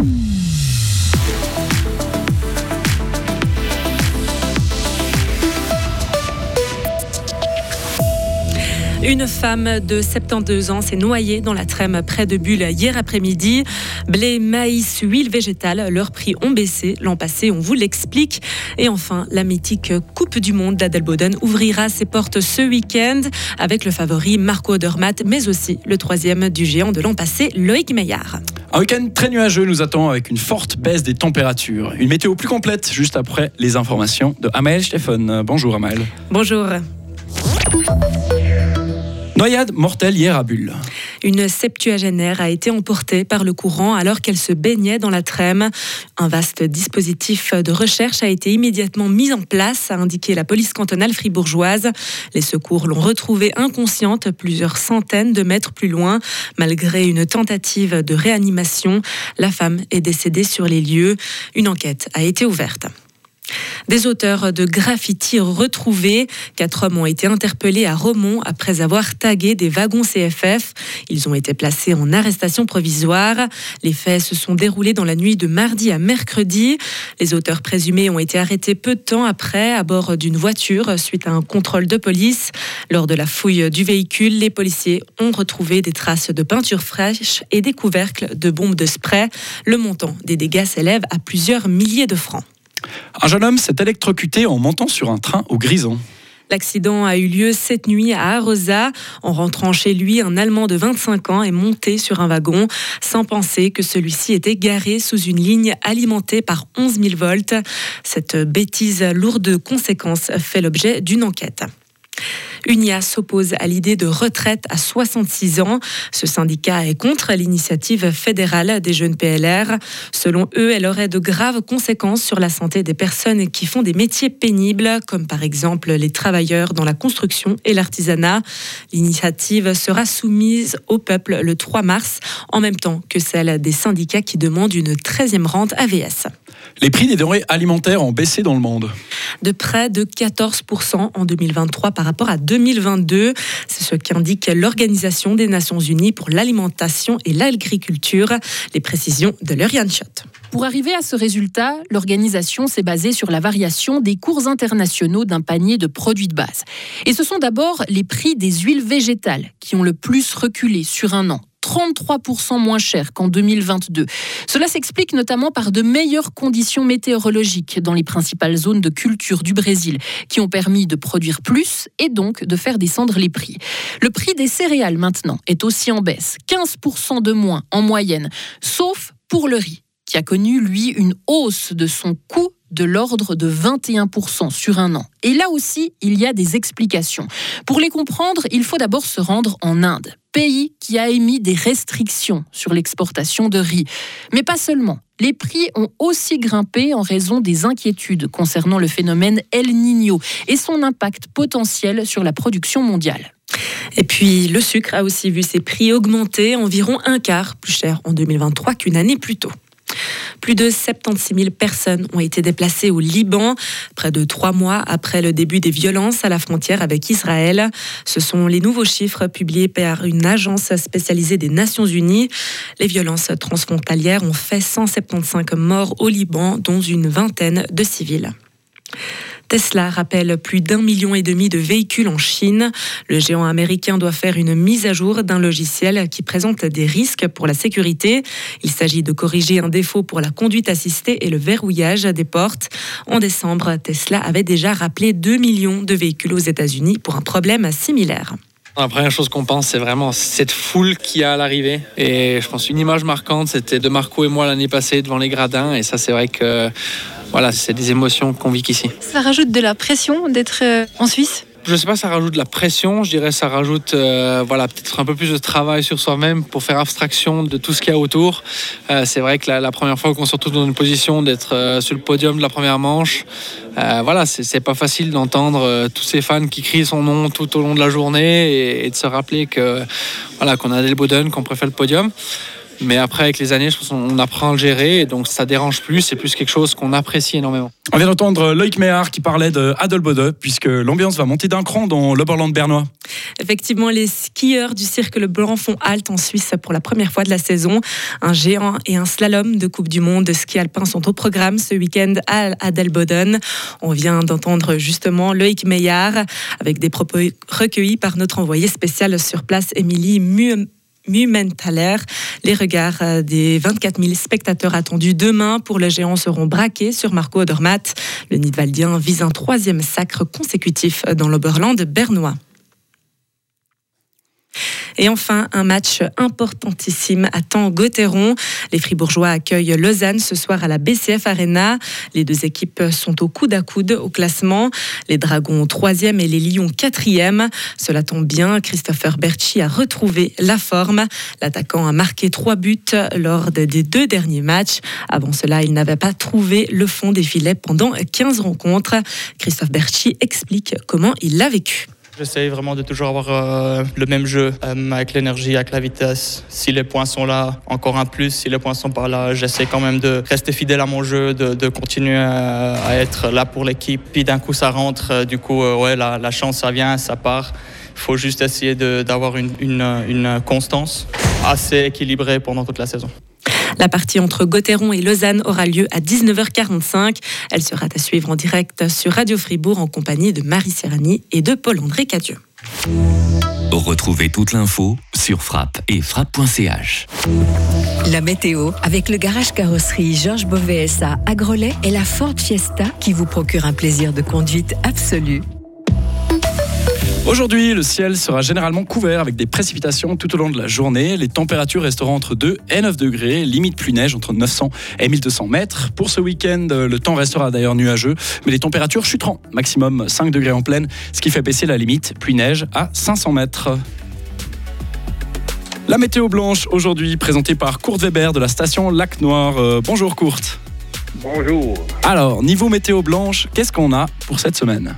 Mm-hmm. Une femme de 72 ans s'est noyée dans la Trême près de Bulle hier après-midi. Blé, maïs, huile végétale, leurs prix ont baissé l'an passé, on vous l'explique. Et enfin, la mythique Coupe du Monde d'Adelboden ouvrira ses portes ce week-end avec le favori Marco Odermatt, mais aussi le troisième du géant de l'an passé, Loïc Meillard. Un week-end très nuageux nous attend avec une forte baisse des températures. Une météo plus complète juste après les informations de Amael Stephen. Bonjour Amael. Bonjour. Noyade mortelle hier à Bulle. Une septuagénaire a été emportée par le courant alors qu'elle se baignait dans la Trême. Un vaste dispositif de recherche a été immédiatement mis en place, a indiqué la police cantonale fribourgeoise. Les secours l'ont retrouvée inconsciente plusieurs centaines de mètres plus loin. Malgré une tentative de réanimation, la femme est décédée sur les lieux. Une enquête a été ouverte. Des auteurs de graffiti retrouvés. Quatre hommes ont été interpellés à Romont après avoir tagué des wagons CFF. Ils ont été placés en arrestation provisoire. Les faits se sont déroulés dans la nuit de mardi à mercredi. Les auteurs présumés ont été arrêtés peu de temps après à bord d'une voiture suite à un contrôle de police. Lors de la fouille du véhicule, les policiers ont retrouvé des traces de peinture fraîche et des couvercles de bombes de spray. Le montant des dégâts s'élève à plusieurs milliers de francs. Un jeune homme s'est électrocuté en montant sur un train au Grison. L'accident a eu lieu cette nuit à Arosa. En rentrant chez lui, un Allemand de 25 ans est monté sur un wagon sans penser que celui-ci était garé sous une ligne alimentée par 11 000 volts. Cette bêtise lourde de conséquences fait l'objet d'une enquête. UNIA s'oppose à l'idée de retraite à 66 ans. Ce syndicat est contre l'initiative fédérale des jeunes PLR. Selon eux, elle aurait de graves conséquences sur la santé des personnes qui font des métiers pénibles, comme par exemple les travailleurs dans la construction et l'artisanat. L'initiative sera soumise au peuple le 3 mars, en même temps que celle des syndicats qui demandent une 13e rente AVS. Les prix des denrées alimentaires ont baissé dans le monde. De près de 14% en 2023 par rapport à 2022. C'est ce qu'indique l'Organisation des Nations Unies pour l'alimentation et l'agriculture. Les précisions de Lauriane Schott. Pour arriver à ce résultat, l'organisation s'est basée sur la variation des cours internationaux d'un panier de produits de base. Et ce sont d'abord les prix des huiles végétales qui ont le plus reculé sur un an, 33% moins cher qu'en 2022. Cela s'explique notamment par de meilleures conditions météorologiques dans les principales zones de culture du Brésil, qui ont permis de produire plus et donc de faire descendre les prix. Le prix des céréales maintenant est aussi en baisse, 15% de moins en moyenne, sauf pour le riz qui a connu, lui, une hausse de son coût de l'ordre de 21% sur un an. Et là aussi, il y a des explications. Pour les comprendre, il faut d'abord se rendre en Inde, pays qui a émis des restrictions sur l'exportation de riz. Mais pas seulement. Les prix ont aussi grimpé en raison des inquiétudes concernant le phénomène El Niño et son impact potentiel sur la production mondiale. Et puis le sucre a aussi vu ses prix augmenter environ un quart plus cher en 2023 qu'une année plus tôt. Plus de 76 000 personnes ont été déplacées au Liban, près de trois mois après le début des violences à la frontière avec Israël. Ce sont les nouveaux chiffres publiés par une agence spécialisée des Nations Unies. Les violences transfrontalières ont fait 175 morts au Liban, dont une vingtaine de civils. Tesla rappelle plus d'un million et demi de véhicules en Chine. Le géant américain doit faire une mise à jour d'un logiciel qui présente des risques pour la sécurité. Il s'agit de corriger un défaut pour la conduite assistée et le verrouillage des portes. En décembre, Tesla avait déjà rappelé 2 millions de véhicules aux États-Unis pour un problème similaire. La première chose qu'on pense, c'est vraiment cette foule qui a à l'arrivée. Et je pense une image marquante, c'était de Marco et moi l'année passée devant les gradins. Et ça, c'est vrai que voilà, c'est des émotions qu'on vit ici. Ça rajoute de la pression d'être euh, en Suisse je sais pas, ça rajoute de la pression, je dirais ça rajoute euh, voilà, peut-être un peu plus de travail sur soi-même pour faire abstraction de tout ce qu'il y a autour. Euh, c'est vrai que la, première fois qu'on se retrouve dans une position d'être sur le podium de la première manche, voilà, c'est pas facile d'entendre tous ces fans qui crient son nom tout au long de la journée et, de se rappeler que voilà, qu'on a des Boden, qu'on préfère le podium. Mais après, avec les années, je pense qu'on apprend à le gérer. Et donc, ça dérange plus. C'est plus quelque chose qu'on apprécie énormément. On vient d'entendre Loïc Méhard qui parlait de Adelbode, puisque l'ambiance va monter d'un cran dans l'Oberland bernois. Effectivement, les skieurs du cirque Le Blanc font halte en Suisse pour la première fois de la saison. Un géant et un slalom de Coupe du Monde de ski alpin sont au programme ce week-end à Adelboden. On vient d'entendre justement Loïc Meillard avec des propos recueillis par notre envoyé spécial sur place, Émilie Mumenthaler. Les regards euh, des 24 000 spectateurs attendus demain pour le géant seront braqués sur Marco Odermatt. Le Nidwaldien vise un troisième sacre consécutif dans l'Oberland bernois. Et enfin, un match importantissime attend Gauthieron. Les Fribourgeois accueillent Lausanne ce soir à la BCF Arena. Les deux équipes sont au coude à coude au classement. Les Dragons troisième et les Lions quatrième. Cela tombe bien, Christopher Berchi a retrouvé la forme. L'attaquant a marqué trois buts lors des deux derniers matchs. Avant cela, il n'avait pas trouvé le fond des filets pendant 15 rencontres. Christophe Berchi explique comment il l'a vécu. J'essaye vraiment de toujours avoir euh, le même jeu euh, avec l'énergie, avec la vitesse. Si les points sont là, encore un plus. Si les points sont pas là, j'essaie quand même de rester fidèle à mon jeu, de, continuer à, être là pour l'équipe. Puis d'un coup, ça rentre. Euh, du coup, ouais, la, chance, ça vient, ça part. Il faut juste essayer d'avoir une constance assez équilibrée pendant toute la saison. La partie entre Gauthieron et Lausanne aura lieu à 19h45. Elle sera à suivre en direct sur Radio Fribourg en compagnie de Marie Serrani et de Paul-André Cadieux. Retrouvez toute l'info sur frappe et frappe.ch. La météo avec le garage carrosserie Georges Beauvais à Grelais et la Ford Fiesta qui vous procure un plaisir de conduite absolu. Aujourd'hui, le ciel sera généralement couvert avec des précipitations tout au long de la journée. Les températures resteront entre 2 et 9 degrés, limite pluie neige entre 900 et 1200 mètres. Pour ce week-end, le temps restera d'ailleurs nuageux, mais les températures chuteront, maximum 5 degrés en pleine, ce qui fait baisser la limite pluie neige à 500 mètres. La météo blanche aujourd'hui présentée par Kurt Weber de la station Lac Noir. Euh, bonjour Kurt. Bonjour. Alors, niveau météo blanche, qu'est-ce qu'on a pour cette semaine?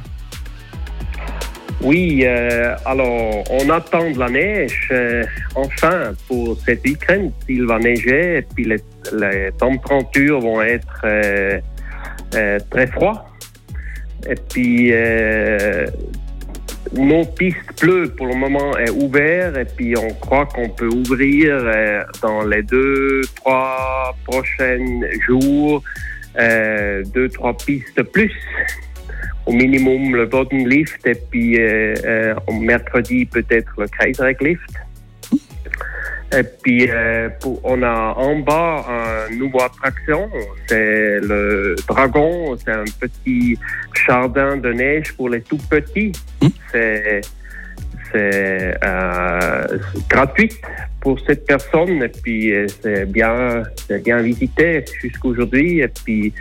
Oui, euh, alors on attend de la neige. Euh, enfin, pour cette week-end, il va neiger et puis les, températures vont être euh, très froides. Et puis nos pistes bleues pour le moment est ouvert et puis on croit qu'on peut ouvrir dans les deux, trois prochains jours deux, trois pistes plus au minimum le Lift et puis euh, euh, mercredi peut-être le Kaiserlift. Et puis euh, on a en bas une nouvelle attraction, c'est le Dragon, c'est un petit jardin de neige pour les tout petits. Mmh. C'est c'est euh, gratuit pour cette personne et puis euh, c'est bien, c'est bien visité jusqu'aujourd'hui et puis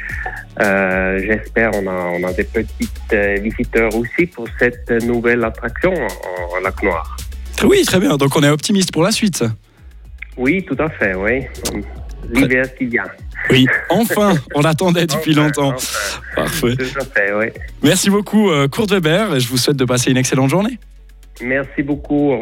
euh, j'espère on a, on a des petites visiteurs aussi pour cette nouvelle attraction en, Lac Noir. Oui, très bien. Donc on est optimiste pour la suite. Oui, tout à fait. Oui, l'hiver qui vient. Oui, enfin, on l'attendait depuis longtemps. Parfait. Tout à fait, oui. Merci beaucoup, Kurt Weber, et je vous souhaite de passer une excellente journée. Merci beaucoup.